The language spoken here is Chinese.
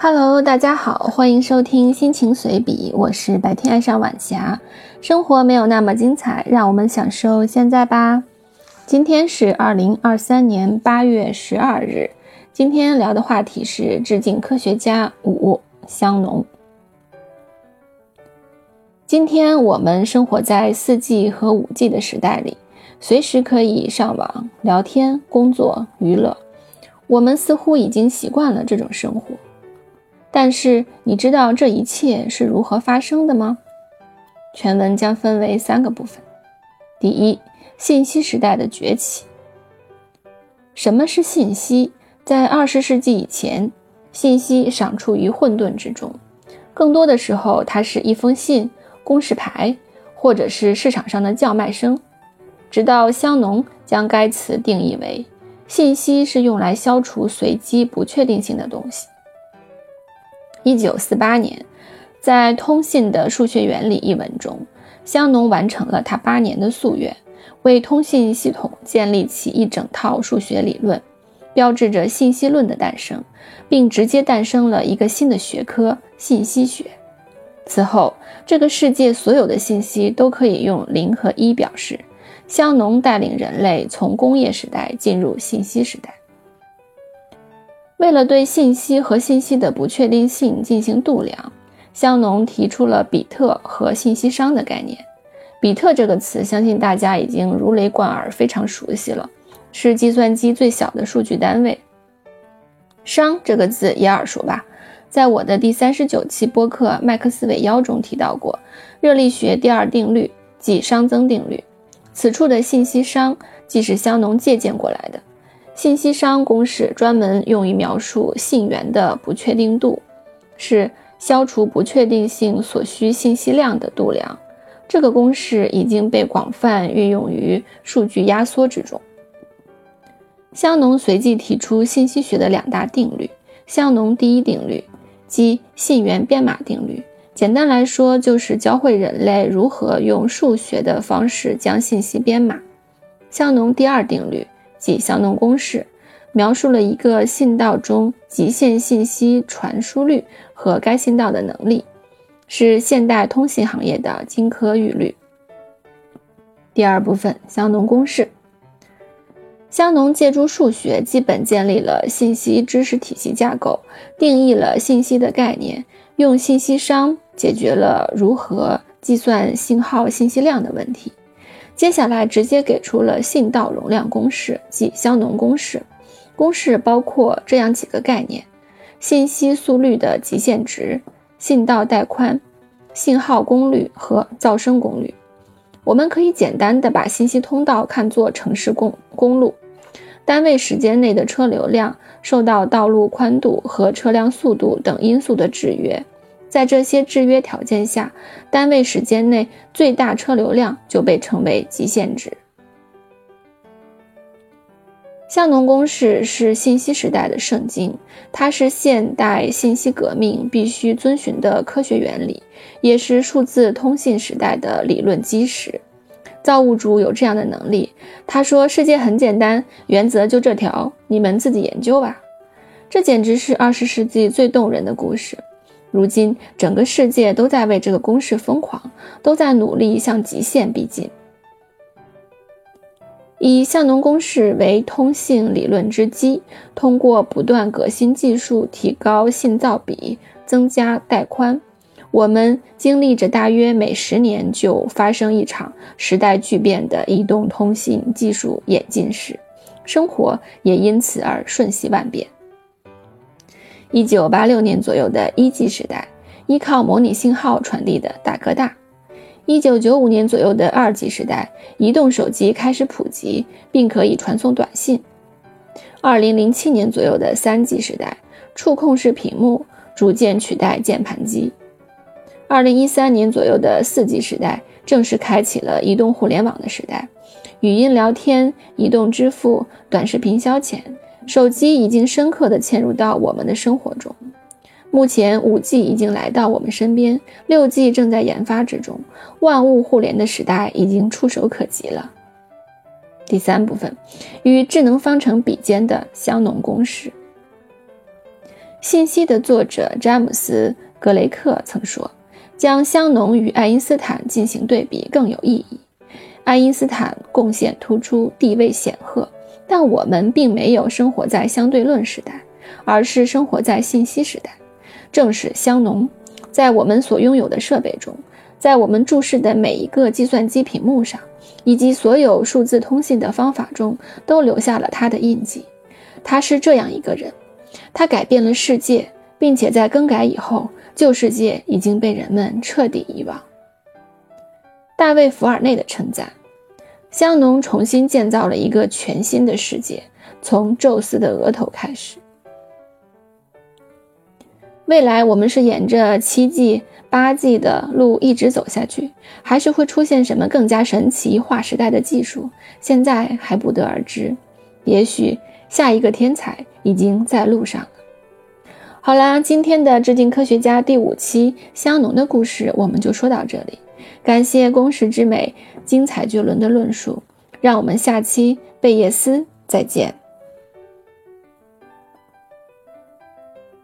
Hello，大家好，欢迎收听心情随笔，我是白天爱上晚霞。生活没有那么精彩，让我们享受现在吧。今天是二零二三年八月十二日，今天聊的话题是致敬科学家五香农。今天我们生活在四 G 和五 G 的时代里，随时可以上网、聊天、工作、娱乐，我们似乎已经习惯了这种生活。但是你知道这一切是如何发生的吗？全文将分为三个部分。第一，信息时代的崛起。什么是信息？在二十世纪以前，信息尚处于混沌之中，更多的时候，它是一封信、公示牌，或者是市场上的叫卖声。直到香农将该词定义为：信息是用来消除随机不确定性的东西。一九四八年，在《通信的数学原理》一文中，香农完成了他八年的夙愿，为通信系统建立起一整套数学理论，标志着信息论的诞生，并直接诞生了一个新的学科——信息学。此后，这个世界所有的信息都可以用零和一表示。香农带领人类从工业时代进入信息时代。为了对信息和信息的不确定性进行度量，香农提出了比特和信息商的概念。比特这个词，相信大家已经如雷贯耳，非常熟悉了，是计算机最小的数据单位。商这个字也耳熟吧？在我的第三十九期播客《麦克斯韦妖》中提到过热力学第二定律，即熵增定律。此处的信息商，即是香农借鉴过来的。信息商公式专门用于描述信源的不确定度，是消除不确定性所需信息量的度量。这个公式已经被广泛运用于数据压缩之中。香农随即提出信息学的两大定律：香农第一定律即信源编码定律，简单来说就是教会人类如何用数学的方式将信息编码；香农第二定律。即香农公式，描述了一个信道中极限信息传输率和该信道的能力，是现代通信行业的金科玉律。第二部分，香农公式。香农借助数学，基本建立了信息知识体系架构，定义了信息的概念，用信息商解决了如何计算信号信息量的问题。接下来直接给出了信道容量公式，即香农公式。公式包括这样几个概念：信息速率的极限值、信道带宽、信号功率和噪声功率。我们可以简单的把信息通道看作城市公公路，单位时间内的车流量受到道路宽度和车辆速度等因素的制约。在这些制约条件下，单位时间内最大车流量就被称为极限值。香农公式是信息时代的圣经，它是现代信息革命必须遵循的科学原理，也是数字通信时代的理论基石。造物主有这样的能力，他说：“世界很简单，原则就这条，你们自己研究吧。”这简直是二十世纪最动人的故事。如今，整个世界都在为这个公式疯狂，都在努力向极限逼近。以香农公式为通信理论之基，通过不断革新技术，提高信噪比，增加带宽，我们经历着大约每十年就发生一场时代巨变的移动通信技术演进史，生活也因此而瞬息万变。一九八六年左右的一 G 时代，依靠模拟信号传递的大哥大；一九九五年左右的二 G 时代，移动手机开始普及，并可以传送短信；二零零七年左右的三 G 时代，触控式屏幕逐渐取代键盘机；二零一三年左右的四 G 时代，正式开启了移动互联网的时代，语音聊天、移动支付、短视频消遣。手机已经深刻地嵌入到我们的生活中。目前，五 G 已经来到我们身边，六 G 正在研发之中，万物互联的时代已经触手可及了。第三部分，与智能方程比肩的香农公式。信息的作者詹姆斯·格雷克曾说：“将香农与爱因斯坦进行对比更有意义。爱因斯坦贡献突出，地位显赫，但我们并没有生活在相对论时代，而是生活在信息时代。正是香农，在我们所拥有的设备中，在我们注视的每一个计算机屏幕上，以及所有数字通信的方法中，都留下了他的印记。他是这样一个人。”他改变了世界，并且在更改以后，旧世界已经被人们彻底遗忘。大卫·福尔内的称赞：香农重新建造了一个全新的世界，从宙斯的额头开始。未来我们是沿着七季、八季的路一直走下去，还是会出现什么更加神奇、划时代的技术？现在还不得而知。也许。下一个天才已经在路上了。好啦，今天的致敬科学家第五期香农的故事我们就说到这里。感谢工时之美精彩绝伦的论述，让我们下期贝叶斯再见。